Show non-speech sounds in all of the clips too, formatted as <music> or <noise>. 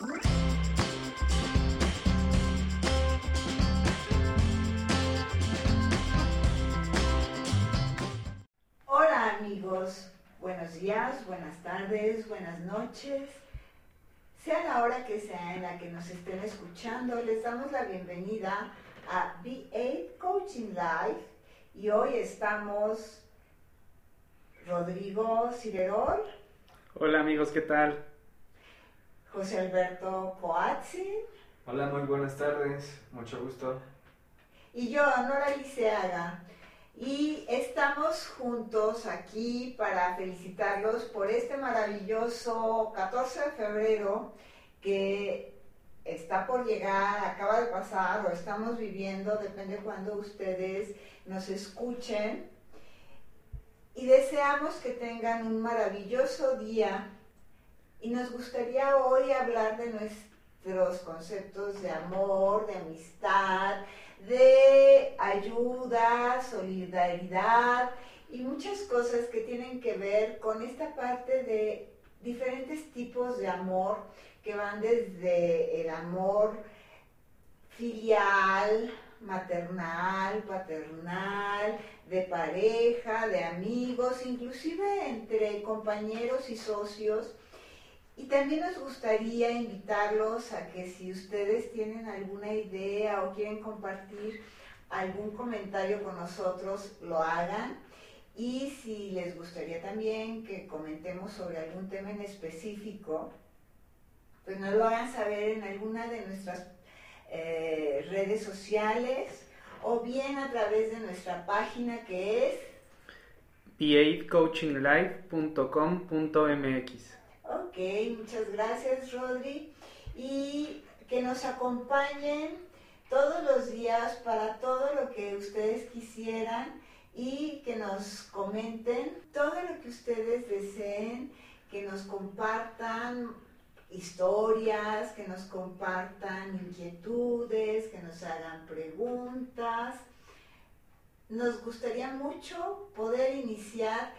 Hola amigos, buenos días, buenas tardes, buenas noches. Sea la hora que sea en la que nos estén escuchando, les damos la bienvenida a B8 Coaching Live y hoy estamos Rodrigo Cirerol, Hola amigos, ¿qué tal? José Alberto Coazzi Hola, muy buenas tardes, mucho gusto. y yo, Nora Liceaga. Y estamos juntos aquí para felicitarlos por este maravilloso 14 de febrero que está por llegar, acaba de pasar o estamos viviendo, depende cuando ustedes nos escuchen. Y deseamos que tengan un maravilloso día y nos gustaría hoy hablar de nuestros conceptos de amor, de amistad, de ayuda, solidaridad y muchas cosas que tienen que ver con esta parte de diferentes tipos de amor que van desde el amor filial, maternal, paternal, de pareja, de amigos, inclusive entre compañeros y socios. Y también nos gustaría invitarlos a que si ustedes tienen alguna idea o quieren compartir algún comentario con nosotros, lo hagan. Y si les gustaría también que comentemos sobre algún tema en específico, pues nos lo hagan saber en alguna de nuestras eh, redes sociales o bien a través de nuestra página que es b8coachinglife.com.mx Ok, muchas gracias Rodri. Y que nos acompañen todos los días para todo lo que ustedes quisieran y que nos comenten todo lo que ustedes deseen, que nos compartan historias, que nos compartan inquietudes, que nos hagan preguntas. Nos gustaría mucho poder iniciar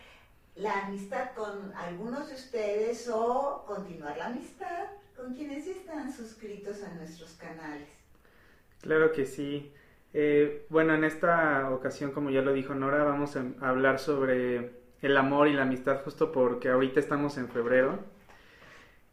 la amistad con algunos de ustedes o continuar la amistad con quienes están suscritos a nuestros canales. Claro que sí. Eh, bueno, en esta ocasión, como ya lo dijo Nora, vamos a hablar sobre el amor y la amistad justo porque ahorita estamos en febrero.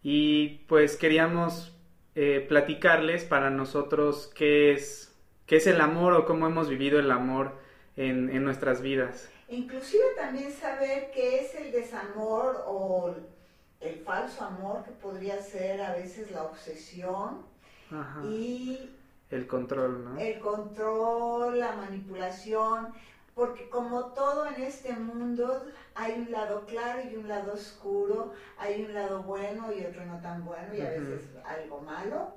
Y pues queríamos eh, platicarles para nosotros qué es, qué es el amor o cómo hemos vivido el amor en, en nuestras vidas. Inclusive también saber qué es el desamor o el falso amor, que podría ser a veces la obsesión Ajá. y El control, ¿no? el control, la manipulación, porque como todo en este mundo hay un lado claro y un lado oscuro, hay un lado bueno y otro no tan bueno y a veces algo malo.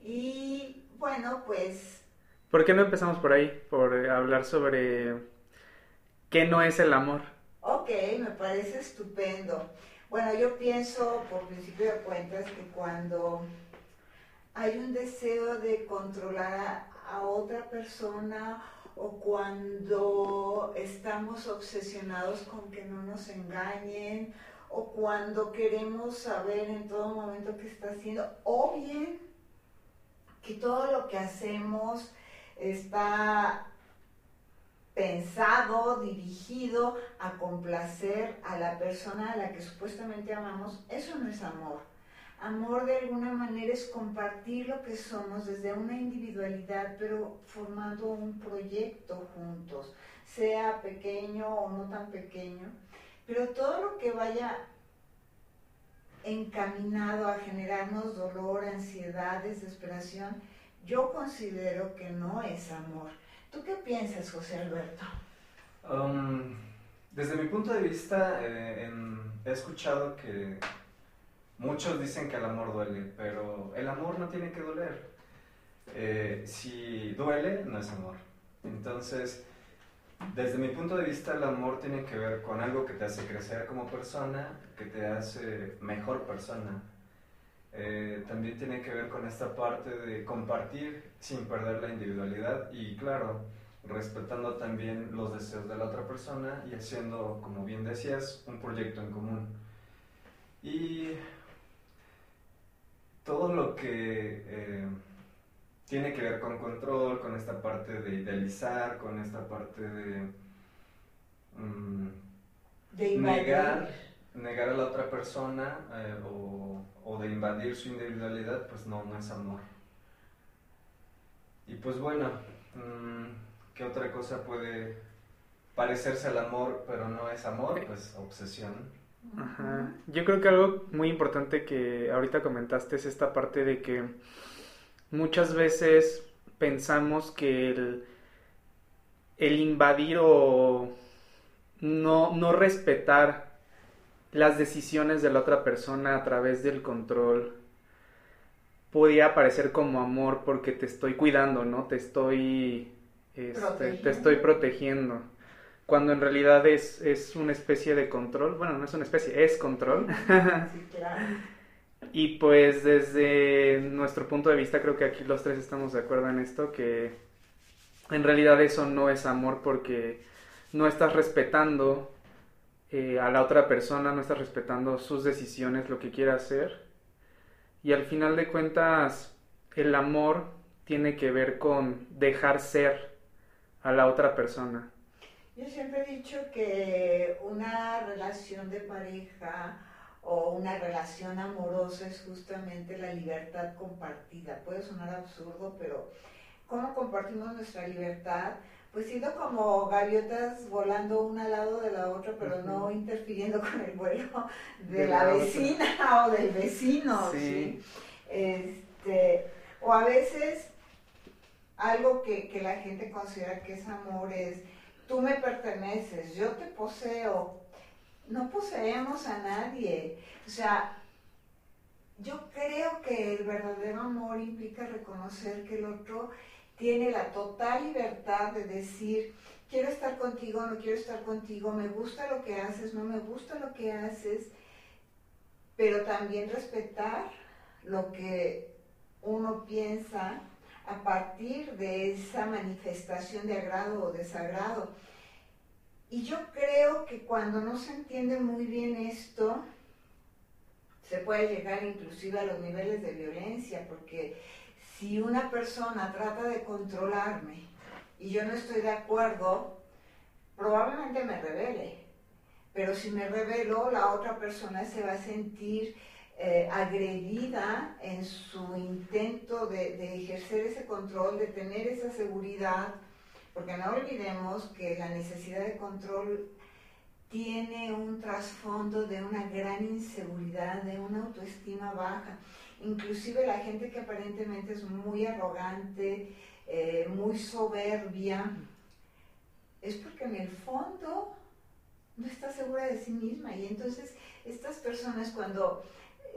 Y bueno, pues ¿Por qué no empezamos por ahí? Por eh, hablar sobre qué no es el amor. Ok, me parece estupendo. Bueno, yo pienso, por principio de cuentas, que cuando hay un deseo de controlar a, a otra persona o cuando estamos obsesionados con que no nos engañen o cuando queremos saber en todo momento qué está haciendo o bien que todo lo que hacemos está pensado, dirigido a complacer a la persona a la que supuestamente amamos, eso no es amor. Amor de alguna manera es compartir lo que somos desde una individualidad, pero formando un proyecto juntos, sea pequeño o no tan pequeño, pero todo lo que vaya encaminado a generarnos dolor, ansiedad, desesperación, yo considero que no es amor. ¿Tú qué piensas, José Alberto? Um, desde mi punto de vista, eh, en- he escuchado que muchos dicen que el amor duele, pero el amor no tiene que doler. Eh, si duele, no es amor. Entonces, desde mi punto de vista, el amor tiene que ver con algo que te hace crecer como persona, que te hace mejor persona. Eh, también tiene que ver con esta parte de compartir sin perder la individualidad y claro, respetando también los deseos de la otra persona y haciendo, como bien decías, un proyecto en común. Y todo lo que eh, tiene que ver con control, con esta parte de idealizar, con esta parte de, mm, De negar, negar a la otra persona eh, o, o de invadir su individualidad, pues no, no es amor. Y pues bueno, mm, ¿qué otra cosa puede parecerse al amor, pero no es amor? Pues obsesión. Ajá. Yo creo que algo muy importante que ahorita comentaste es esta parte de que muchas veces pensamos que el, el invadir o no, no respetar las decisiones de la otra persona a través del control podía parecer como amor porque te estoy cuidando, ¿no? Te estoy, este, te Protegiendo. estoy protegiendo. Cuando en realidad es, es una especie de control. Bueno, no es una especie, es control. Sí, <laughs> claro. Y pues desde nuestro punto de vista creo que aquí los tres estamos de acuerdo en esto, que en realidad eso no es amor porque no estás respetando eh, a la otra persona, no estás respetando sus decisiones, lo que quiera hacer. Y al final de cuentas el amor tiene que ver con dejar ser a la otra persona. Yo siempre he dicho que una relación de pareja o una relación amorosa es justamente la libertad compartida. Puede sonar absurdo, pero ¿cómo compartimos nuestra libertad? Pues siendo como gaviotas volando una al lado de la otra, pero no interfiriendo con el vuelo de, De la, la otra. vecina <laughs> o del vecino. Sí. ¿sí? Este, o a veces algo que, que la gente considera que es amor es, tú me perteneces, yo te poseo. No poseemos a nadie. O sea, yo creo que el verdadero amor implica reconocer que el otro tiene la total libertad de decir, quiero estar contigo, no quiero estar contigo, me gusta lo que haces, no me gusta lo que haces, pero también respetar lo que uno piensa a partir de esa manifestación de agrado o desagrado. Y yo creo que cuando no se entiende muy bien esto, se puede llegar inclusive a los niveles de violencia, porque si una persona trata de controlarme y yo no estoy de acuerdo, probablemente me revele. Pero si me revelo, la otra persona se va a sentir eh, agredida en su intento de, de ejercer ese control, de tener esa seguridad, porque no olvidemos que la necesidad de control tiene un trasfondo de una gran inseguridad, de una autoestima baja. Inclusive la gente que aparentemente es muy arrogante, eh, muy soberbia, es porque en el fondo no está segura de sí misma. Y entonces estas personas cuando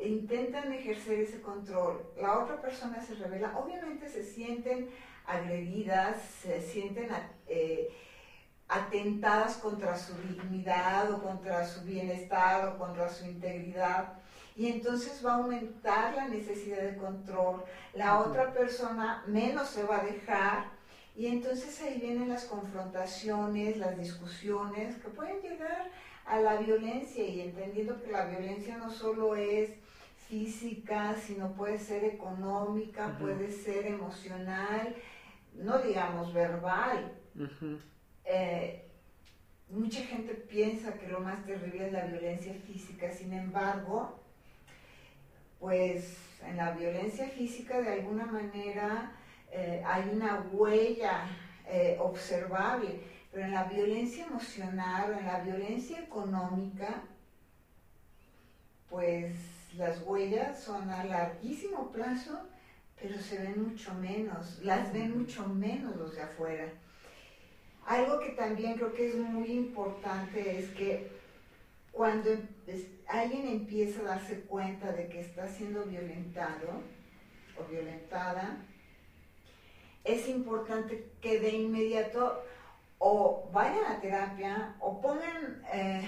intentan ejercer ese control, la otra persona se revela, obviamente se sienten agredidas, se sienten eh, atentadas contra su dignidad o contra su bienestar o contra su integridad. Y entonces va a aumentar la necesidad de control. La otra persona menos se va a dejar. Y entonces ahí vienen las confrontaciones, las discusiones que pueden llegar a la violencia y entendiendo que la violencia no solo es física, sino puede ser económica, puede ser emocional, no digamos verbal. Eh, mucha gente piensa que lo más terrible es la violencia física, sin embargo, pues en la violencia física de alguna manera eh, hay una huella eh, observable, pero en la violencia emocional o en la violencia económica, pues las huellas son a larguísimo plazo, pero se ven mucho menos, las ven mucho menos los de afuera. Algo que también creo que es muy importante es que cuando em- alguien empieza a darse cuenta de que está siendo violentado o violentada, es importante que de inmediato o vayan a terapia o pongan eh,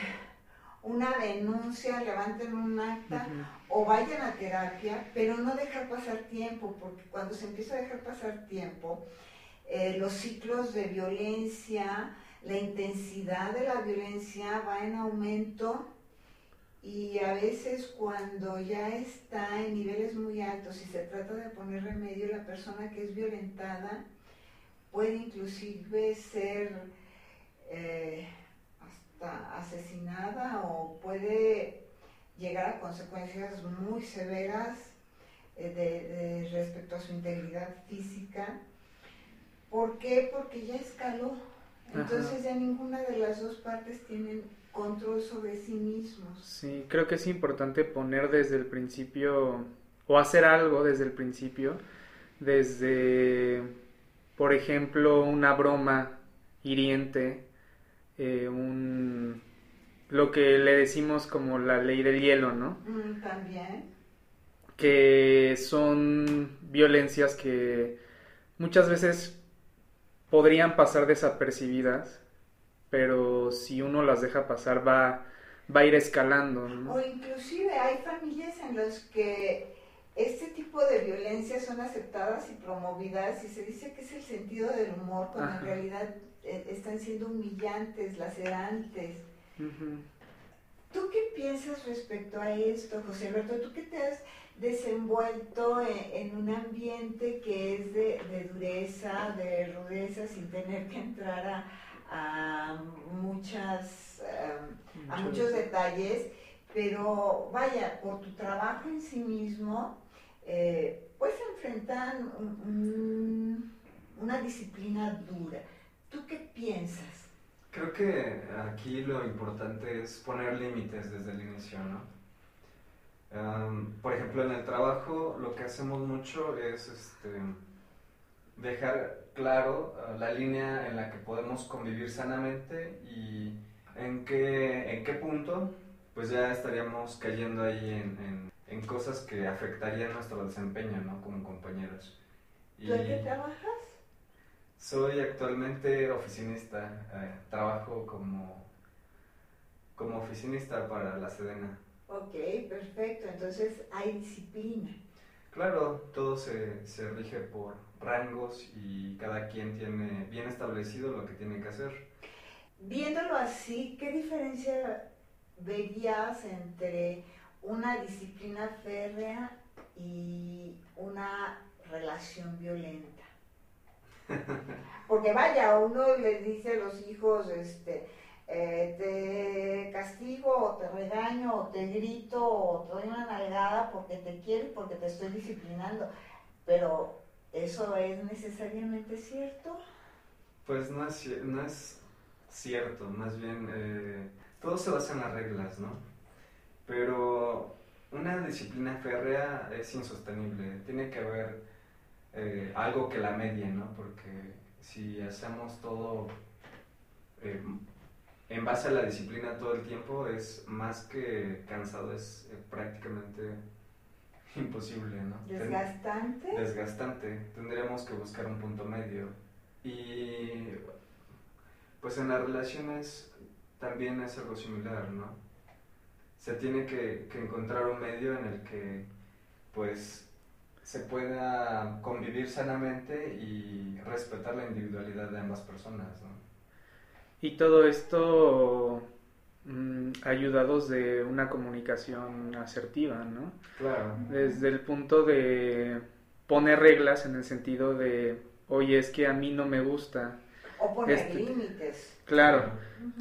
una denuncia, levanten un acta o vayan a terapia, pero no dejar pasar tiempo, porque cuando se empieza a dejar pasar tiempo, eh, los ciclos de violencia, la intensidad de la violencia va en aumento y a veces cuando ya está en niveles muy altos y se trata de poner remedio, la persona que es violentada puede inclusive ser eh, hasta asesinada o puede llegar a consecuencias muy severas eh, de, respecto a su integridad física. ¿Por qué? Porque ya escaló. Entonces ya ninguna de las dos partes tienen control sobre sí mismos. Sí, creo que es importante poner desde el principio o hacer algo desde el principio, desde, por ejemplo, una broma hiriente, eh, un, lo que le decimos como la ley del hielo, ¿no? Mm, también. Que son violencias que muchas veces podrían pasar desapercibidas, pero si uno las deja pasar va, va a ir escalando. ¿no? O inclusive hay familias en las que este tipo de violencias son aceptadas y promovidas y se dice que es el sentido del humor, cuando en realidad eh, están siendo humillantes, lacerantes. ¿Tú qué piensas respecto a esto, José Alberto? ¿Tú qué te has desenvuelto en, un ambiente que es de, dureza, de rudeza, sin tener que entrar a, muchas, em, a muchos detalles? Pero vaya, por tu trabajo en sí mismo, eh, pues enfrentan una disciplina dura. ¿Tú qué piensas? Creo que aquí lo importante es poner límites desde el inicio, ¿no? Por ejemplo, en el trabajo lo que hacemos mucho es este, dejar claro uh, la línea en la que podemos convivir sanamente y en qué, en qué punto pues ya estaríamos cayendo ahí en, en, cosas que afectarían nuestro desempeño, ¿no? Como compañeros. ¿Tú en qué trabajas? Soy actualmente oficinista, eh, trabajo como, como oficinista para la Sedena. Ok, perfecto, entonces hay disciplina. Claro, todo se, se rige por rangos y cada quien tiene bien establecido lo que tiene que hacer. Viéndolo así, ¿qué diferencia verías entre una disciplina férrea y una relación violenta? <laughs> Porque vaya, uno le dice a los hijos, este, eh, te castigo te regaño te grito o te doy una nalgada porque te quiero y porque te estoy disciplinando. Pero ¿eso es necesariamente cierto? Pues no es, no es cierto, más bien eh, todo se basa en las reglas, ¿no? Pero una disciplina férrea es insostenible, tiene que haber eh, algo que la medie, ¿no? Porque si hacemos todo en base a la disciplina todo el tiempo, es más que cansado, es eh, prácticamente imposible, ¿no? Desgastante. desgastante. Tendríamos que buscar un punto medio. Y pues en las relaciones también es algo similar, ¿no? Se tiene que, que encontrar un medio en el que pues se pueda convivir sanamente y respetar la individualidad de ambas personas. ¿no? Y todo esto mm, ayudados de una comunicación asertiva, ¿no? Claro. Desde el punto de poner reglas en el sentido de, oye, es que a mí no me gusta. O poner este límites. Claro,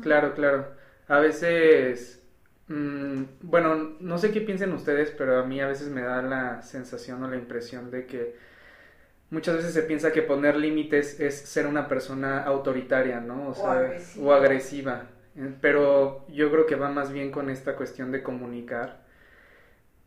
claro, claro. A veces Mm, bueno, no sé qué piensen ustedes, pero a mí a veces me da la sensación o la impresión de que muchas veces se piensa que poner límites es ser una persona autoritaria, ¿no? O, agresiva. Eh, pero yo creo que va más bien con esta cuestión de comunicar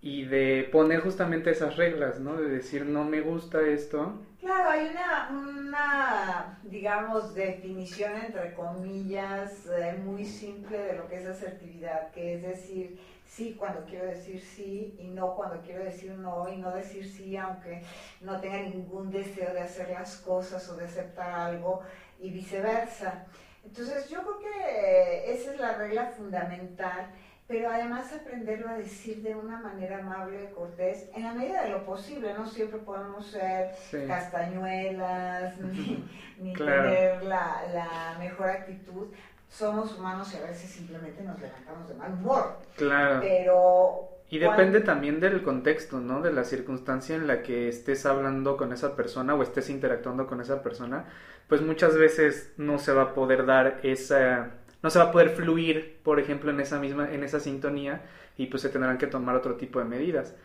y de poner justamente esas reglas, ¿no? De decir, no me gusta esto. Claro, hay una, una digamos, definición entre comillas eh, muy simple de lo que es asertividad, que es decir sí cuando quiero decir sí y no cuando quiero decir no y no decir sí aunque no tenga ningún deseo de hacer las cosas o de aceptar algo y viceversa. Entonces yo creo que esa es la regla fundamental pero además aprenderlo a decir de una manera amable y cortés, en la medida de lo posible, no siempre podemos ser castañuelas <laughs> ni, tener la, mejor actitud, somos humanos y a veces simplemente nos levantamos de mal humor. Claro. Pero... Y depende también del contexto, ¿no? De la circunstancia en la que estés hablando con esa persona o estés interactuando con esa persona, pues muchas veces no se va a poder dar esa, no se va a poder fluir, por ejemplo, en esa misma, en esa sintonía y pues se tendrán que tomar otro tipo de medidas.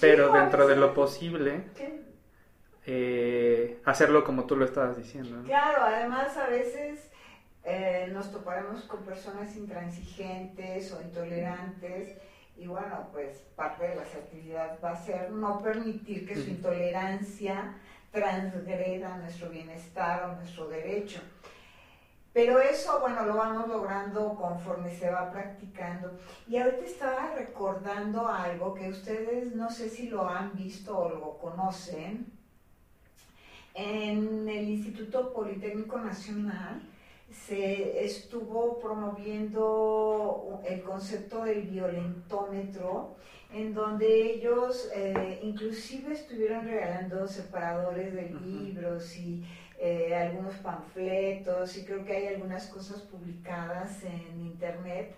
Pero dentro de lo posible, eh, hacerlo como tú lo estabas diciendo. Claro, además a veces eh, nos toparemos con personas intransigentes o intolerantes y bueno, pues parte de la asertividad va a ser no permitir que su intolerancia transgreda nuestro bienestar o nuestro derecho. Pero eso, bueno, lo vamos logrando conforme se va practicando. Y ahorita estaba recordando algo que ustedes no sé si lo han visto o lo conocen. En el Instituto Politécnico Nacional se estuvo promoviendo el concepto del violentómetro, en donde ellos eh, inclusive estuvieron regalando separadores de libros y eh, algunos panfletos y creo que hay algunas cosas publicadas en internet,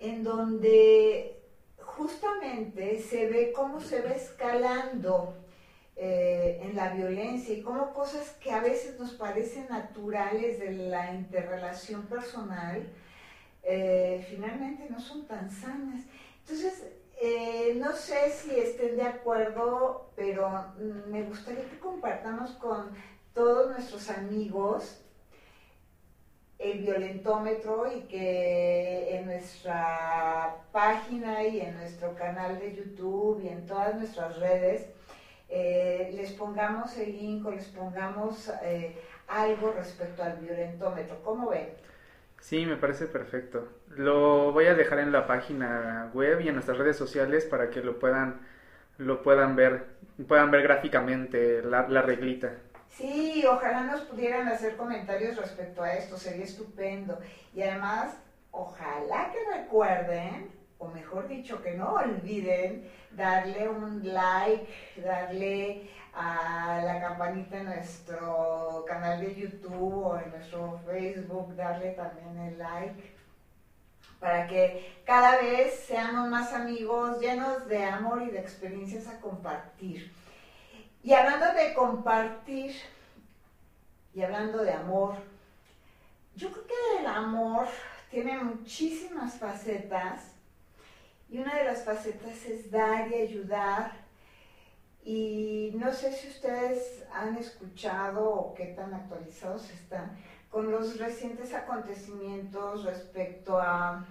en donde justamente se ve cómo se va escalando eh, en la violencia y como cosas que a veces nos parecen naturales de la interrelación personal, eh, finalmente no son tan sanas. Entonces, eh, no sé si estén de acuerdo, pero mm, me gustaría que compartamos con todos nuestros amigos el violentómetro y que en nuestra página y en nuestro canal de YouTube y en todas nuestras redes eh, les pongamos el link o les pongamos eh, algo respecto al violentómetro. ¿Cómo ven? Sí, me parece perfecto. Lo voy a dejar en la página web y en nuestras redes sociales para que lo puedan, lo puedan ver, puedan ver gráficamente la, la reglita. Sí, ojalá nos pudieran hacer comentarios respecto a esto, sería estupendo. Y además, ojalá que recuerden o mejor dicho, que no olviden darle un like, darle a la campanita en nuestro canal de YouTube o en nuestro Facebook, darle también el like para que cada vez seamos más amigos llenos de amor y de experiencias a compartir. Y hablando de compartir y hablando de amor, yo creo que el amor tiene muchísimas facetas y una de las facetas es dar y ayudar. Y no sé si ustedes han escuchado o qué tan actualizados están con los recientes acontecimientos respecto a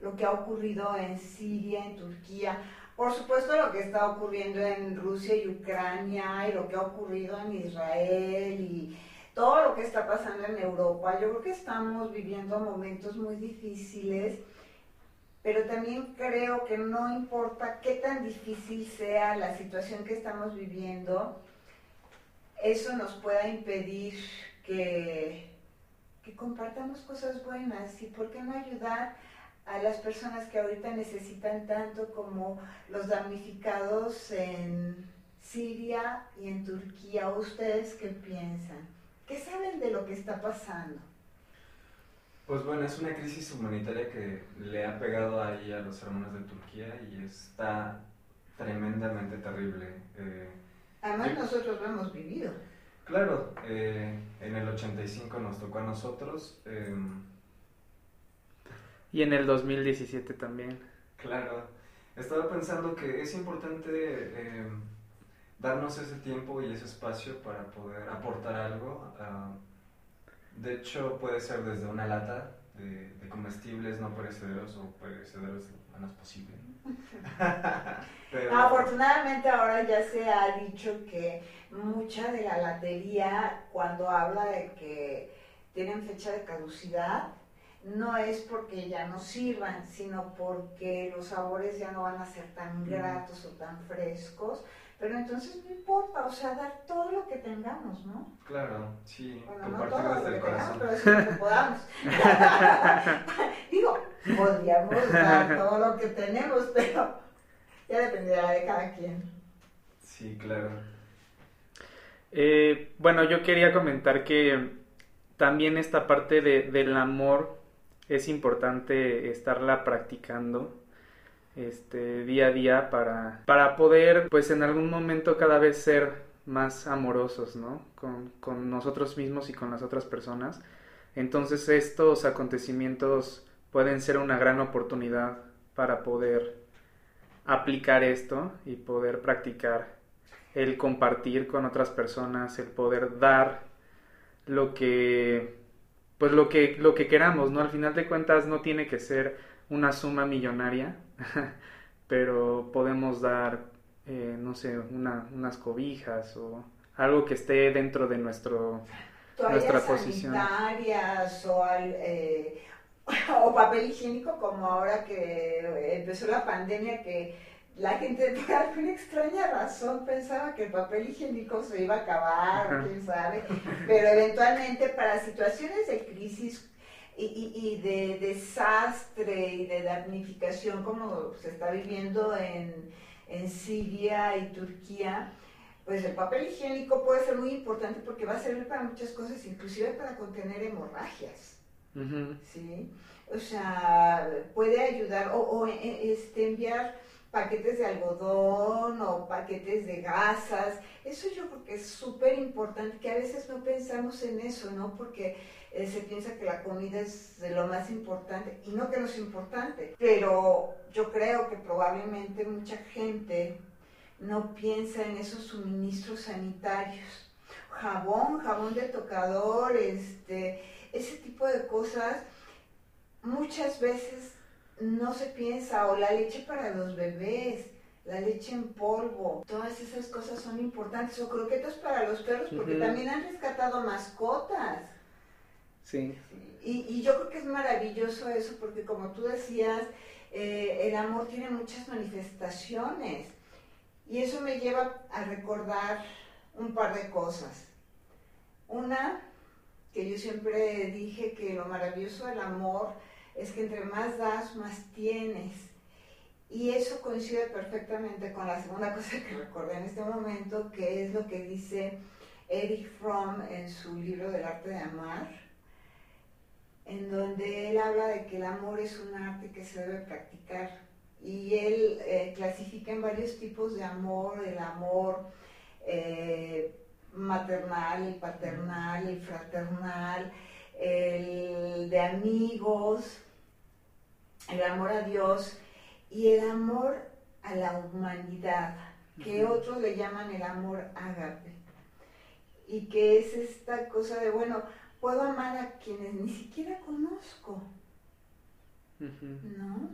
lo que ha ocurrido en Siria, en Turquía, por supuesto lo que está ocurriendo en Rusia y Ucrania y lo que ha ocurrido en Israel y todo lo que está pasando en Europa. Yo creo que estamos viviendo momentos muy difíciles pero también creo que no importa qué tan difícil sea la situación que estamos viviendo, eso nos pueda impedir que, que compartamos cosas buenas y por qué no ayudar a las personas que ahorita necesitan tanto como los damnificados en Siria y en Turquía. ¿Ustedes qué piensan? ¿Qué saben de lo que está pasando? Pues bueno, es una crisis humanitaria que le ha pegado ahí a los hermanos de Turquía y está tremendamente terrible. Eh, Además nosotros lo hemos vivido. Claro, eh, en el 85 nos tocó a nosotros. Em, y en el 2017 también. Claro, estaba pensando que es importante em, darnos ese tiempo y ese espacio para poder aportar algo. a de hecho, puede ser desde una lata de, comestibles no perecederos o perecederos lo menos posible. <laughs> Afortunadamente ahora ya se ha dicho que mucha de la latería, cuando habla de que tienen fecha de caducidad, no es porque ya no sirvan, sino porque los sabores ya no van a ser tan gratos o tan frescos pero entonces no importa, o sea, dar todo lo que tengamos, ¿no? Claro, sí, bueno, no todo lo que Tengamos, pero sí lo que podamos. <laughs> Digo, podríamos dar todo lo que tenemos, pero ya dependerá de cada quien. Sí, claro. Eh, bueno, yo quería comentar que también esta parte de, del amor es importante estarla practicando este día a día para, para poder pues en algún momento cada vez ser más amorosos, ¿no? Con, con nosotros mismos y con las otras personas. Entonces estos acontecimientos pueden ser una gran oportunidad para poder aplicar esto y poder practicar el compartir con otras personas, el poder dar lo que pues lo que lo que queramos, ¿no? Al final de cuentas no tiene que ser una suma millonaria, <laughs> pero podemos dar eh, no sé, una, unas cobijas o algo que esté dentro de nuestro nuestra posición. o, al, eh, <laughs> o papel higiénico como ahora que empezó la pandemia que la gente <laughs> por alguna extraña razón pensaba que el papel higiénico se iba a acabar, quién sabe, pero eventualmente para situaciones de crisis y, y, de desastre y de damnificación como se está viviendo en, en Siria y Turquía, pues el papel higiénico puede ser muy importante porque va a servir para muchas cosas, inclusive para contener hemorragias. ¿sí? O sea, puede ayudar o, o e, este, enviar paquetes de algodón o paquetes de gasas. Eso yo creo que es súper importante, que a veces no pensamos en eso, ¿no? Porque eh, se piensa que la comida es de lo más importante y no que no es importante. Pero yo creo que probablemente mucha gente no piensa en esos suministros sanitarios. Jabón, jabón de tocador, este, ese tipo de cosas, muchas veces no se piensa, o la leche para los bebés, la leche en polvo, todas esas cosas son importantes, o croquetas para los perros, porque también han rescatado mascotas. Sí. Y, y, yo creo que es maravilloso eso, porque como tú decías, eh, el amor tiene muchas manifestaciones. Y eso me lleva a recordar un par de cosas. Una, que yo siempre dije que lo maravilloso del amor es que entre más das, más tienes. Y eso coincide perfectamente con la segunda <laughs> cosa que recordé en este momento, que es lo que dice Eric Fromm en su libro del arte de amar, en donde él habla de que el amor es un arte que se debe practicar. Y él eh, clasifica en varios tipos de amor, el amor eh, maternal, el paternal, el fraternal, el de amigos, el amor a Dios y el amor a la humanidad, que otros le llaman el amor ágape. Y que es esta cosa de, bueno, puedo amar a quienes ni siquiera conozco. ¿No?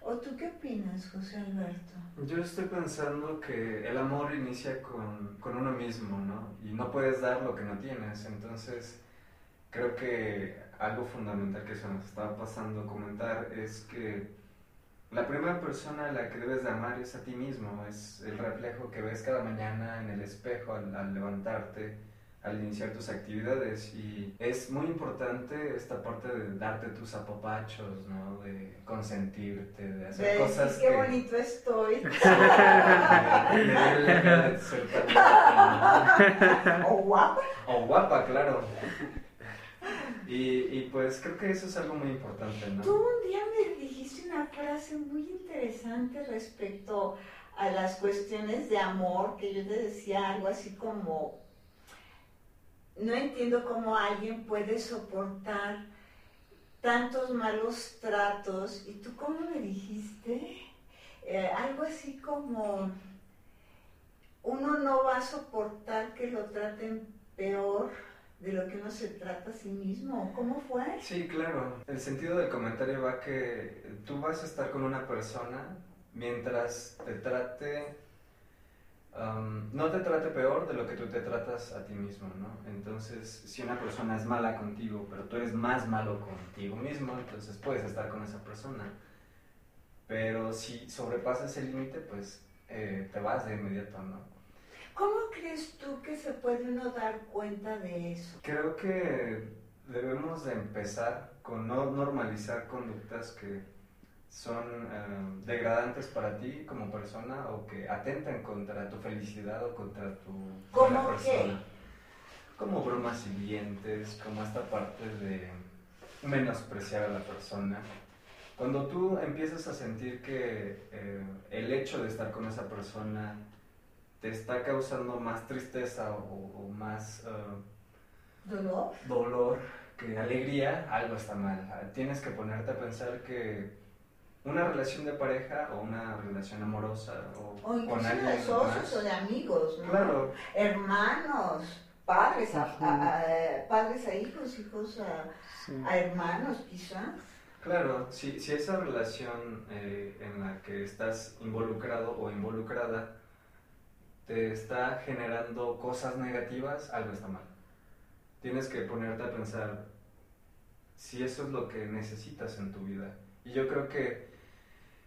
¿O tú qué opinas, José Alberto? Yo estoy pensando que el amor inicia con, con uno mismo, ¿no? Y no puedes dar lo que no tienes. Entonces, creo que algo fundamental que se nos estaba pasando comentar es que la primera persona a la que debes de amar es a ti mismo, es el reflejo que ves cada mañana en el espejo al, levantarte, al iniciar tus actividades y es muy importante esta parte de darte tus apapachos, ¿no? De consentirte, de hacer cosas qué bonito estoy. <laughs> <laughs> o guapa. O guapa, claro. Y, pues creo que eso es algo muy importante, ¿no? Tú un día me dijiste una frase muy interesante respecto a las cuestiones de amor, que yo te decía algo así como, no entiendo cómo alguien puede soportar tantos malos tratos, y tú cómo me dijiste, eh, algo así como, uno no va a soportar que lo traten peor de lo que uno se trata a sí mismo. ¿Cómo fue? Sí, claro. El sentido del comentario va que tú vas a estar con una persona mientras te trate, no te trate peor de lo que tú te tratas a ti mismo, ¿no? Entonces, si una persona es mala contigo, pero tú eres más malo contigo mismo, entonces puedes estar con esa persona. Pero si sobrepasas el límite, pues eh, te vas de inmediato, ¿no? ¿Cómo crees tú que se puede uno dar cuenta de eso? Creo que debemos de empezar con no normalizar conductas que son eh, degradantes para ti como persona o que atentan contra tu felicidad o contra tu ¿Cómo persona. como bromas hirientes, como esta parte de menospreciar a la persona. Cuando tú empiezas a sentir que eh, el hecho de estar con esa persona te está causando más tristeza o, más uh, dolor. dolor que alegría, algo está mal. Tienes que ponerte a pensar que una relación de pareja o una relación amorosa o, o con alguien de socios o de amigos, ¿no? Claro. Hermanos, padres a, padres a hijos, hijos a, a hermanos quizás. Claro, si, si esa relación eh, en la que estás involucrado o involucrada te está generando cosas negativas, algo está mal. Tienes que ponerte a pensar si eso es lo que necesitas en tu vida. Y yo creo que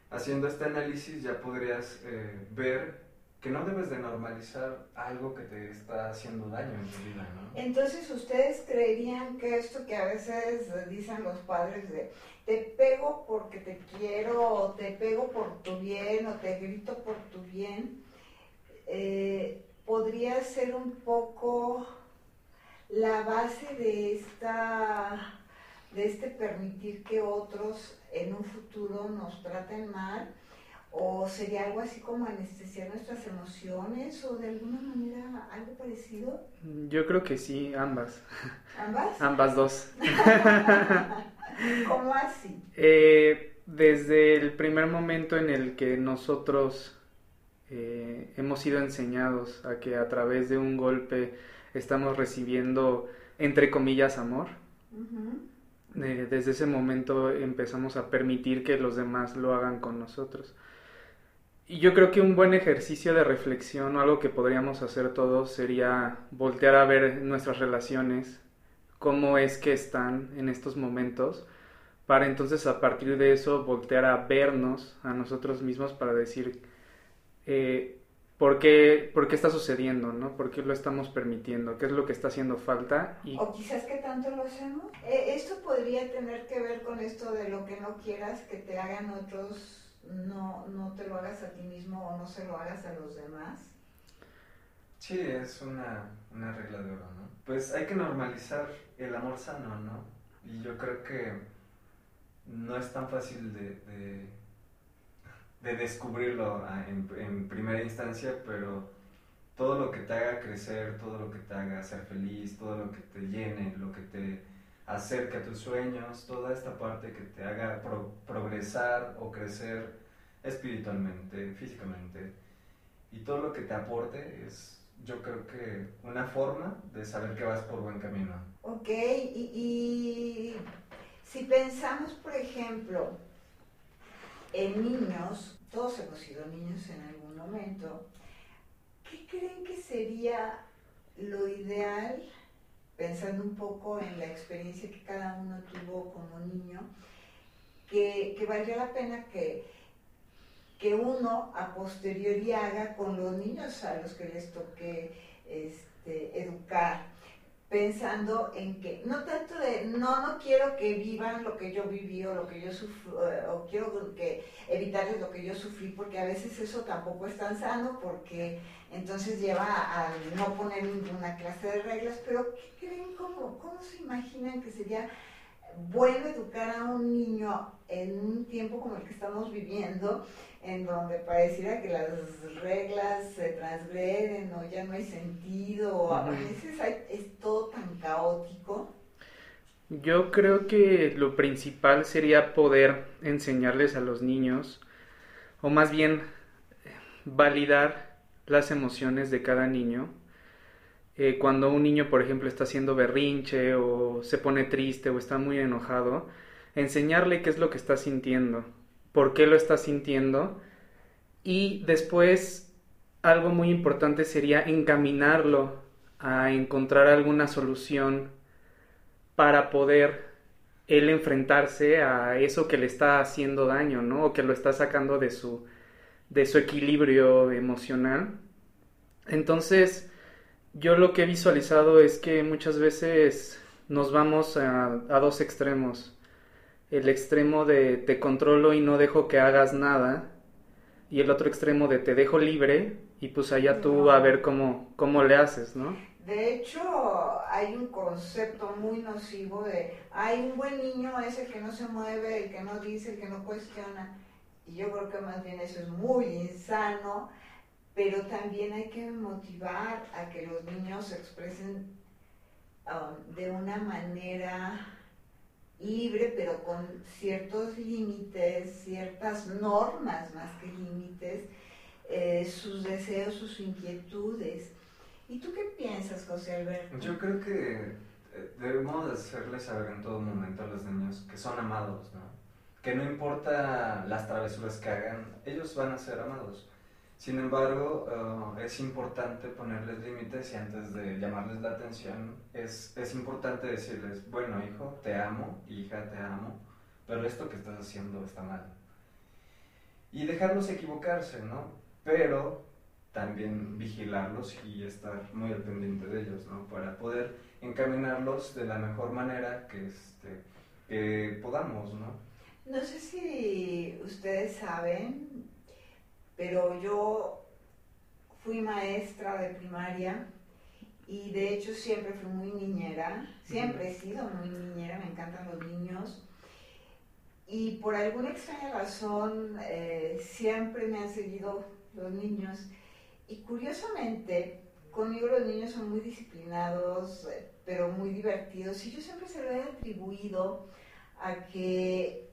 haciendo este análisis ya podrías eh, ver que no debes de normalizar algo que te está haciendo daño en tu vida, ¿no? Entonces, ¿ustedes creerían que esto que a veces dicen los padres de te pego porque te quiero, o te pego por tu bien, o te grito por tu bien, eh, podría ser un poco la base de esta de este permitir que otros en un futuro nos traten mal ¿O sería algo así como anestesiar nuestras emociones o de alguna manera algo parecido? Yo creo que sí, ambas. <laughs> ¿Ambas? ambas dos. <laughs> ¿Cómo así? Eh, desde el primer momento en el que nosotros eh, hemos sido enseñados a que a través de un golpe estamos recibiendo, entre comillas, amor. Eh, desde ese momento empezamos a permitir que los demás lo hagan con nosotros. Y yo creo que un buen ejercicio de reflexión o algo que podríamos hacer todos sería voltear a ver nuestras relaciones, cómo es que están en estos momentos, para entonces a partir de eso voltear a vernos a nosotros mismos para decir eh, ¿por, qué, por qué está sucediendo, ¿no? ¿Por qué lo estamos permitiendo? ¿Qué es lo que está haciendo falta? Y... O quizás que tanto lo hacemos. Eh, esto podría tener que ver con esto de lo que no quieras que te hagan otros no, no te lo hagas a ti mismo o no se lo hagas a los demás? Sí, es una, una regla de oro, ¿no? Pues hay que normalizar el amor sano, ¿no? Y yo creo que no es tan fácil de, de, descubrirlo en, en, primera instancia, pero todo lo que te haga crecer, todo lo que te haga ser feliz, todo lo que te llene, lo que te acerque a tus sueños, toda esta parte que te haga progresar o crecer espiritualmente, físicamente, y todo lo que te aporte es, yo creo que una forma de saber que vas por buen camino. Ok, y, si pensamos, por ejemplo, en niños, todos hemos sido niños en algún momento, ¿qué creen que sería lo ideal, pensando un poco en la experiencia que cada uno tuvo como niño, que, que la pena que que uno a posteriori haga con los niños a los que les toque este, educar, pensando en que, no tanto de, no, no quiero que vivan lo que yo viví o lo que yo sufro, eh, o quiero que evitarles lo que yo sufrí, porque a veces eso tampoco es tan sano, porque entonces lleva a no poner ninguna clase de reglas, pero ¿qué creen? ¿Cómo, cómo se imaginan que sería bueno educar a un niño en un tiempo como el que estamos viviendo, en donde pareciera que las reglas se transgreden o ya no hay sentido, o a veces es todo tan caótico. Yo creo que lo principal sería poder enseñarles a los niños, o más bien validar las emociones de cada niño. Eh, cuando un niño, por ejemplo, está haciendo berrinche o se pone triste o está muy enojado, enseñarle qué es lo que está sintiendo por qué lo está sintiendo y después algo muy importante sería encaminarlo a encontrar alguna solución para poder él enfrentarse a eso que le está haciendo daño, ¿no? O que lo está sacando de su, de su equilibrio emocional. Entonces, yo lo que he visualizado es que muchas veces nos vamos a, a dos extremos el extremo de te controlo y no dejo que hagas nada y el otro extremo de te dejo libre y pues allá tú a ver cómo, cómo le haces, ¿no? De hecho, hay un concepto muy nocivo de, hay un buen niño es el que no se mueve, el que no dice, el que no cuestiona. Y yo creo que más bien eso es muy insano, pero también hay que motivar a que los niños se expresen um, de una manera libre, pero con ciertos límites, ciertas normas más que límites, eh, sus deseos, sus inquietudes. ¿Y tú qué piensas, José Alberto? Yo creo que eh, debemos hacerles saber en todo momento a los niños que son amados, ¿no? Que no importa las travesuras que hagan, ellos van a ser amados. Sin embargo, eh, es importante ponerles límites y antes de llamarles la atención, es, es importante decirles, bueno, hijo, te amo, hija, te amo, pero esto que estás haciendo está mal. Y dejarlos equivocarse, ¿no? Pero también vigilarlos y estar muy al pendiente de ellos, ¿no? Para poder encaminarlos de la mejor manera que, este, que podamos, ¿no? No sé si ustedes saben, pero yo fui maestra de primaria y de hecho siempre fui muy niñera, siempre he sido muy niñera, me encantan los niños. Y por alguna extraña razón eh, siempre me han seguido los niños. Y curiosamente conmigo los niños son muy disciplinados, eh, pero muy divertidos. Y yo siempre se lo he atribuido a que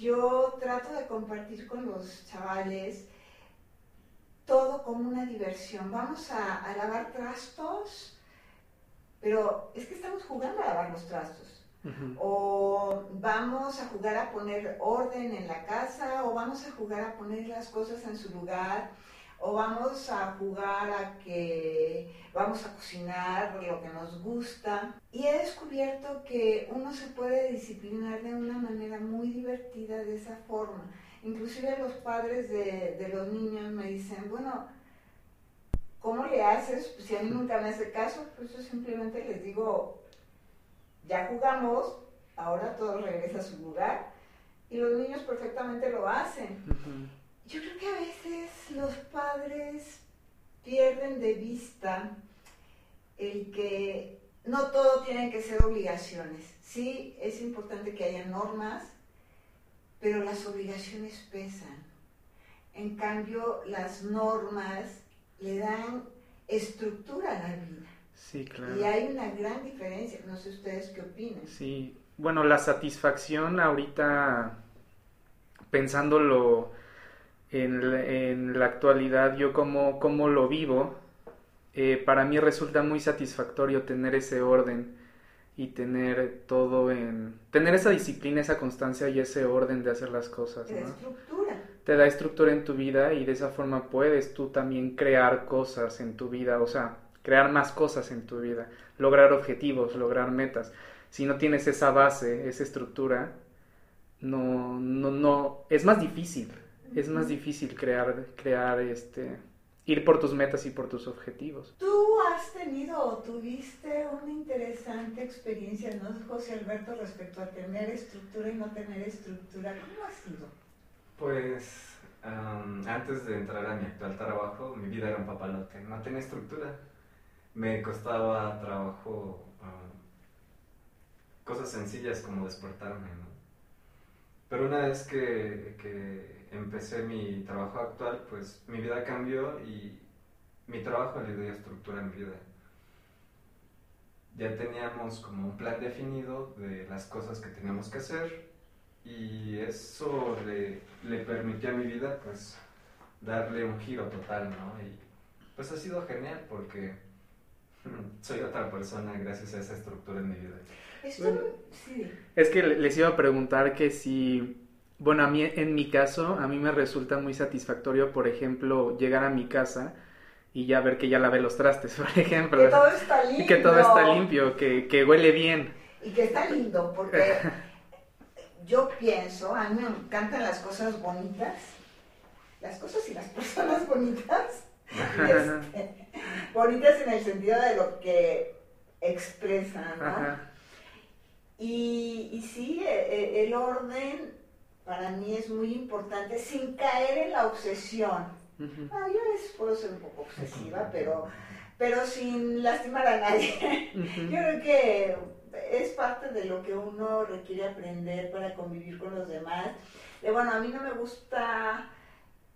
yo trato de compartir con los chavales todo como una diversión. Vamos a, lavar trastos, pero es que estamos jugando a lavar los trastos. O vamos a jugar a poner orden en la casa, o vamos a jugar a poner las cosas en su lugar o vamos a jugar a que vamos a cocinar lo que nos gusta. Y he descubierto que uno se puede disciplinar de una manera muy divertida de esa forma. Inclusive los padres de, los niños me dicen, bueno, ¿cómo le haces? Pues si a mí nunca me hace caso, pues yo simplemente les digo, ya jugamos, ahora todo regresa a su lugar. Y los niños perfectamente lo hacen. Yo creo que a veces los padres pierden de vista el que no todo tiene que ser obligaciones. Sí, es importante que haya normas, pero las obligaciones pesan. En cambio, las normas le dan estructura a la vida. Sí, claro. Y hay una gran diferencia. No sé ustedes qué opinan. Sí, bueno, la satisfacción ahorita, pensándolo en, la actualidad, yo como, como lo vivo, eh, para mí resulta muy satisfactorio tener ese orden y tener todo en... tener esa disciplina, esa constancia y ese orden de hacer las cosas. Te da estructura. Te da estructura en tu vida y de esa forma puedes tú también crear cosas en tu vida, o sea, crear más cosas en tu vida, lograr objetivos, lograr metas. Si no tienes esa base, esa estructura, no, no, no, es más difícil es más difícil crear, crear este, ir por tus metas y por tus objetivos. Tú has tenido o tuviste una interesante experiencia, ¿no, José Alberto, respecto a tener estructura y no tener estructura? ¿Cómo ha sido? Pues antes de entrar a mi actual trabajo, mi vida era un papalote, no tenía estructura. Me costaba trabajo cosas sencillas como despertarme, ¿no? Pero una vez que, que empecé mi trabajo actual, pues mi vida cambió y mi trabajo le dio estructura a mi vida. Ya teníamos como un plan definido de las cosas que teníamos que hacer y eso le, le permitió a mi vida pues darle un giro total, ¿no? Y pues ha sido genial porque <laughs> soy otra persona gracias a esa estructura en mi vida. Es que les iba a preguntar que si bueno, a mí, en mi caso, a mí me resulta muy satisfactorio, por ejemplo, llegar a mi casa y ya ver que ya lavé los trastes, <laughs> por ejemplo. Que todo está limpio. <laughs> Y que todo está limpio, que, que huele bien. Y que está lindo, porque <laughs> yo pienso, a mí me encantan las cosas bonitas, las cosas y las personas bonitas. Este, bonitas en el sentido de lo que expresan, ¿no? Y, y sí, e, e, el orden para mí es muy importante sin caer en la obsesión. Ah, yo puedo ser un poco obsesiva, pero, pero sin lastimar a nadie. Yo creo que es parte de lo que uno requiere aprender para convivir con los demás. De, bueno, a mí no me gusta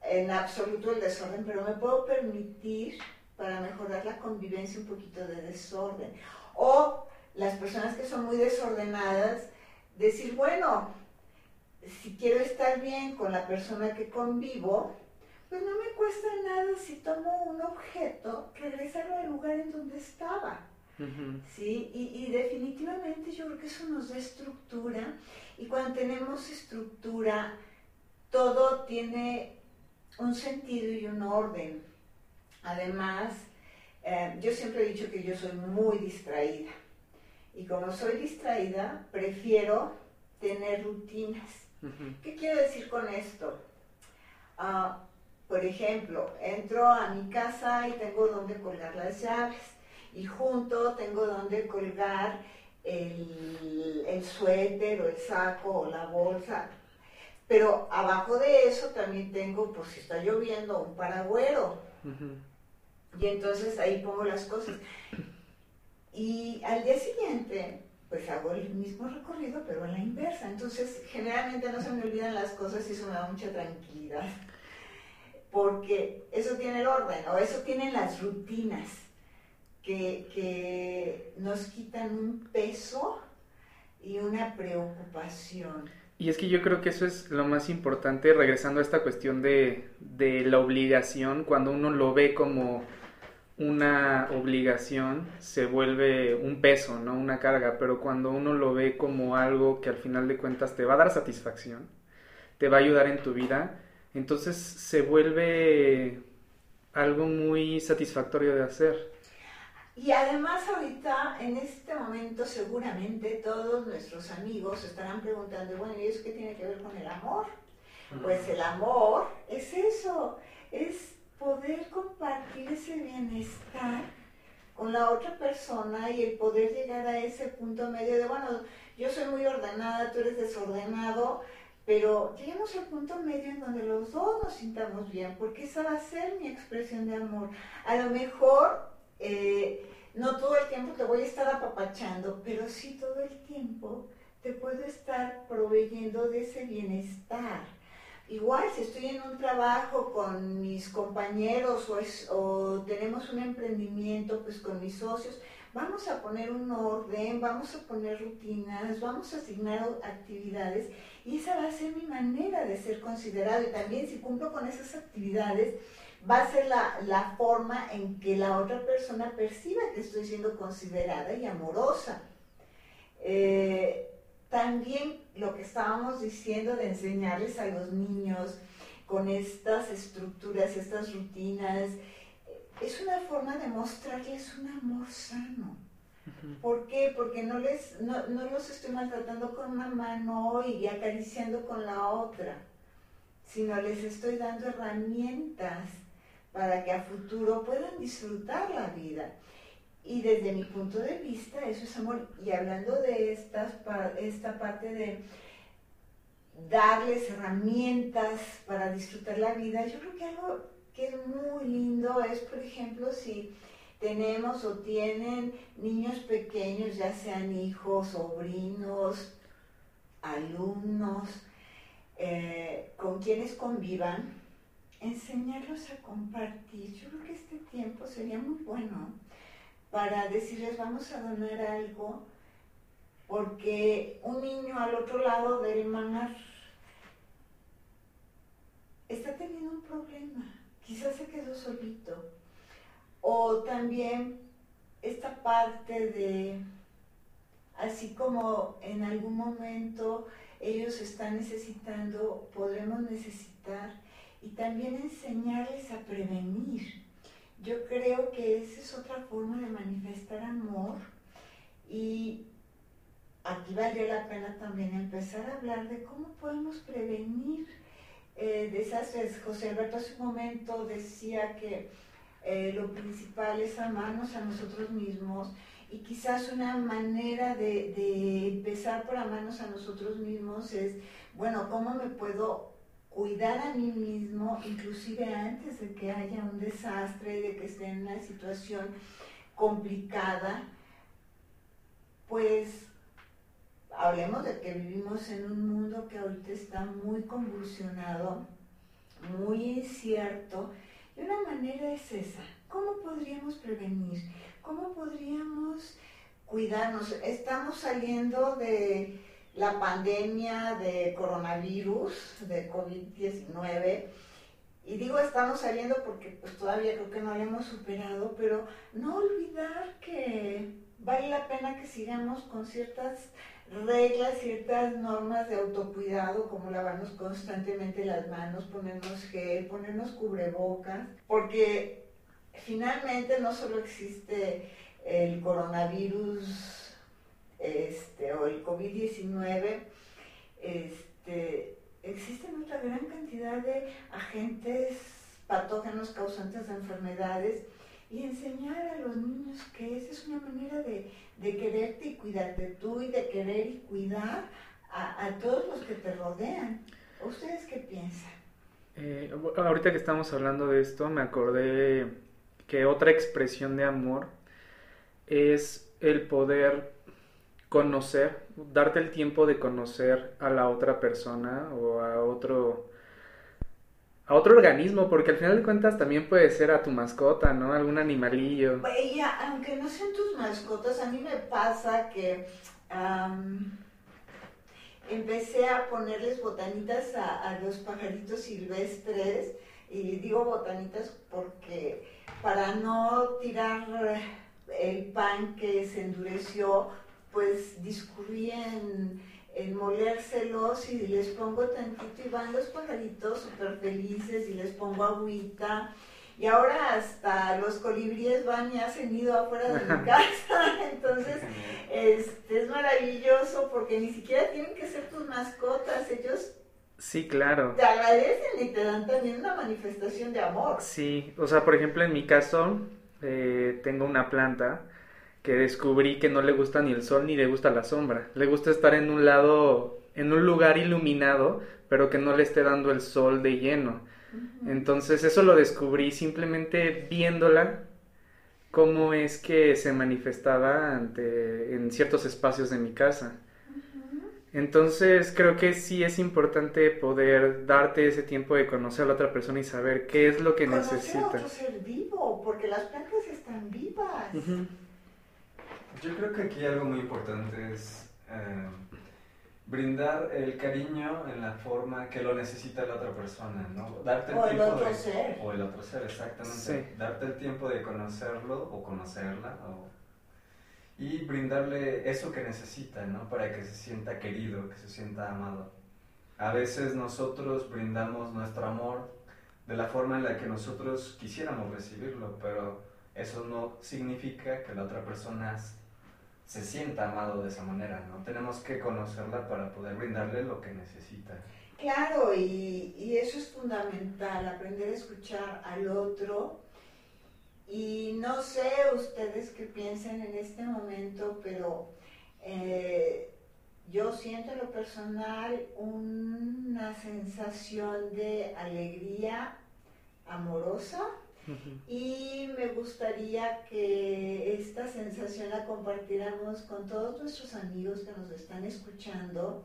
en absoluto el desorden, pero me puedo permitir para mejorar la convivencia un poquito de desorden. O las personas que son muy desordenadas, decir, bueno, si quiero estar bien con la persona que convivo, pues no me cuesta nada si tomo un objeto, regresarlo al lugar en donde estaba. ¿sí? Y, y, definitivamente yo creo que eso nos da estructura y cuando tenemos estructura, todo tiene un sentido y un orden. Además, eh, yo siempre he dicho que yo soy muy distraída y como soy distraída, prefiero tener rutinas. ¿Qué quiero decir con esto? Uh, por ejemplo, entro a mi casa y tengo donde colgar las llaves y junto tengo donde colgar el, el suéter o el saco o la bolsa. Pero abajo de eso también tengo, por si está lloviendo, un paragüero. Y entonces ahí pongo las cosas. Y al día siguiente, pues hago el mismo recorrido, pero a la inversa. Entonces, generalmente no se me olvidan las cosas y eso me da mucha tranquilidad porque eso tiene el orden o eso tienen las rutinas que, nos quitan un peso y una preocupación. Y es que yo creo que eso es lo más importante, regresando a esta cuestión de, de la obligación, cuando uno lo ve como una obligación, se vuelve un peso, ¿no? Una carga, pero cuando uno lo ve como algo que al final de cuentas te va a dar satisfacción, te va a ayudar en tu vida, entonces se vuelve algo muy satisfactorio de hacer. Y además ahorita, en este momento, seguramente todos nuestros amigos estarán preguntando, bueno, ¿y eso qué tiene que ver con el amor? Pues el amor es eso, es poder compartir ese bienestar con la otra persona y el poder llegar a ese punto medio de, bueno, yo soy muy ordenada, tú eres desordenado, pero lleguemos al punto medio en donde los dos nos sintamos bien, porque esa va a ser mi expresión de amor. A lo mejor eh, no todo el tiempo te voy a estar apapachando, pero sí todo el tiempo te puedo estar proveyendo de ese bienestar. Igual si estoy en un trabajo con mis compañeros o, tenemos un emprendimiento pues con mis socios, vamos a poner un orden, vamos a poner rutinas, vamos a asignar actividades y esa va a ser mi manera de ser considerado. Y también si cumplo con esas actividades, va a ser la, forma en que la otra persona perciba que estoy siendo considerada y amorosa. Eh, también lo que estábamos diciendo de enseñarles a los niños con estas estructuras, estas rutinas, es una forma de mostrarles un amor sano. ¿Por qué? Porque no, les, no, los estoy maltratando con una mano y acariciando con la otra, sino les estoy dando herramientas para que a futuro puedan disfrutar la vida. Y desde mi punto de vista, eso es amor. Y hablando de estas, esta parte de darles herramientas para disfrutar la vida, yo creo que algo que es muy lindo es, por ejemplo, si tenemos o tienen niños pequeños, ya sean hijos, sobrinos, alumnos, eh, con quienes convivan, enseñarlos a compartir. Yo creo que este tiempo sería muy bueno para decirles vamos a donar algo, porque un niño al otro lado del mar está teniendo un problema quizás se quedó solito. O también esta parte de, así como en algún momento ellos están necesitando, podremos necesitar, y también enseñarles a prevenir. Yo creo que esa es otra forma de manifestar amor y aquí vale la pena también empezar a hablar de cómo podemos prevenir eh, desastres. José Alberto hace un momento decía que eh, lo principal es amarnos a nosotros mismos y quizás una manera de, empezar por amarnos a nosotros mismos es, bueno, ¿cómo me puedo cuidar a mí mismo, inclusive antes de que haya un desastre, de que esté en una situación complicada, pues hablemos de que vivimos en un mundo que ahorita está muy convulsionado, muy incierto, y una manera es esa. ¿Cómo podríamos prevenir? ¿Cómo podríamos cuidarnos? Estamos saliendo de la pandemia de coronavirus, de COVID-19, y digo estamos saliendo porque pues todavía creo que no lo hemos superado, pero no olvidar que vale la pena que sigamos con ciertas reglas, ciertas normas de autocuidado, como lavarnos constantemente las manos, ponernos gel, ponernos cubrebocas, porque finalmente no solo existe el coronavirus este, o el COVID-19, este, existen otra gran cantidad de agentes patógenos causantes de enfermedades y enseñar a los niños que esa es una manera de, quererte y cuidarte tú y de querer y cuidar a, todos los que te rodean. ¿Ustedes qué piensan? Eh, ahorita que estamos hablando de esto, me acordé que otra expresión de amor es el poder conocer, darte el tiempo de conocer a la otra persona o a otro a otro organismo, porque al final de cuentas también puede ser a tu mascota, ¿no? Algún animalillo. aunque no sean tus mascotas, a mí me pasa que empecé a ponerles botanitas a, los pajaritos silvestres, y digo botanitas porque para no tirar el pan que se endureció, pues discurrí en molérselos y les pongo tantito y van los pajaritos súper felices y les pongo agüita. Y ahora hasta los colibríes van y hacen ido afuera de mi <laughs> casa. Entonces, este, es maravilloso porque ni siquiera tienen que ser tus mascotas. Ellos Sí, claro. Te agradecen y te dan también una manifestación de amor. Sí, o sea, por ejemplo, en mi caso, eh, tengo una planta que descubrí que no le gusta ni el sol ni le gusta la sombra. Le gusta estar en un lado, en un lugar iluminado, pero que no le esté dando el sol de lleno. Entonces eso lo descubrí simplemente viéndola cómo es que se manifestaba ante, en ciertos espacios de mi casa. Entonces creo que sí es importante poder darte ese tiempo de conocer a la otra persona y saber qué es lo que necesita. A otro ser vivo, porque las plantas están vivas. Yo creo que aquí algo muy importante es eh, brindar el cariño en la forma que lo necesita la otra persona, ¿no? Darte el o tiempo el otro de, ser. O el otro ser, exactamente. Darte el tiempo de conocerlo o conocerla y brindarle eso que necesita, ¿no? Para que se sienta querido, que se sienta amado. A veces nosotros brindamos nuestro amor de la forma en la que nosotros quisiéramos recibirlo, pero eso no significa que la otra persona se sienta amado de esa manera, ¿no? Tenemos que conocerla para poder brindarle lo que necesita. Claro, y, eso es fundamental, aprender a escuchar al otro. Y no sé ustedes qué piensen en este momento, pero eh, yo siento en lo personal una sensación de alegría amorosa y me gustaría que esta sensación la compartiéramos con todos nuestros amigos que nos están escuchando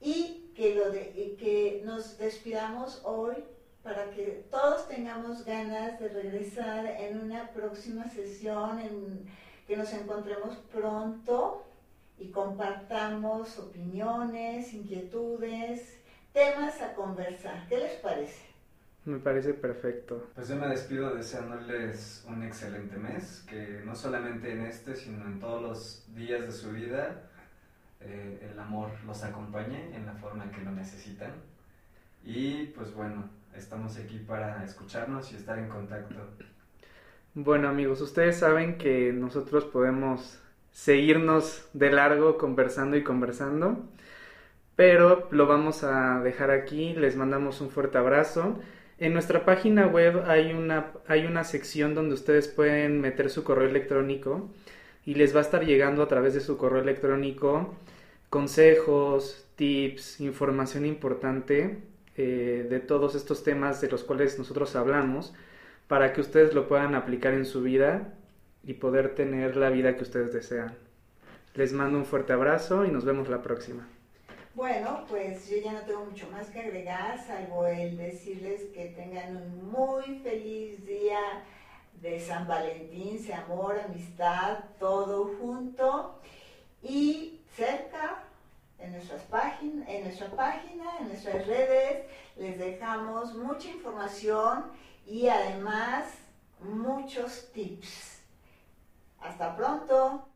y que, lo de, que nos despidamos hoy para que todos tengamos ganas de regresar en una próxima sesión, en, que nos encontremos pronto y compartamos opiniones, inquietudes, temas a conversar. ¿Qué les parece? Me parece perfecto. Pues yo me despido deseándoles un excelente mes, que no solamente en este, sino en todos los días de su vida, eh, el amor los acompañe en la forma que lo necesitan. Y pues bueno, estamos aquí para escucharnos y estar en contacto. Bueno amigos, ustedes saben que nosotros podemos seguirnos de largo conversando y conversando, pero lo vamos a dejar aquí, les mandamos un fuerte abrazo en nuestra página web hay una, hay una sección donde ustedes pueden meter su correo electrónico y les va a estar llegando a través de su correo electrónico consejos, tips, información importante eh, de todos estos temas de los cuales nosotros hablamos para que ustedes lo puedan aplicar en su vida y poder tener la vida que ustedes desean. Les mando un fuerte abrazo y nos vemos la próxima. Bueno, pues yo ya no tengo mucho más que agregar, salvo el decirles que tengan un muy feliz día de San Valentín, sea amor, amistad, todo junto y cerca en, nuestras páginas, en nuestra página, en nuestras redes, les dejamos mucha información y además muchos tips. Hasta pronto.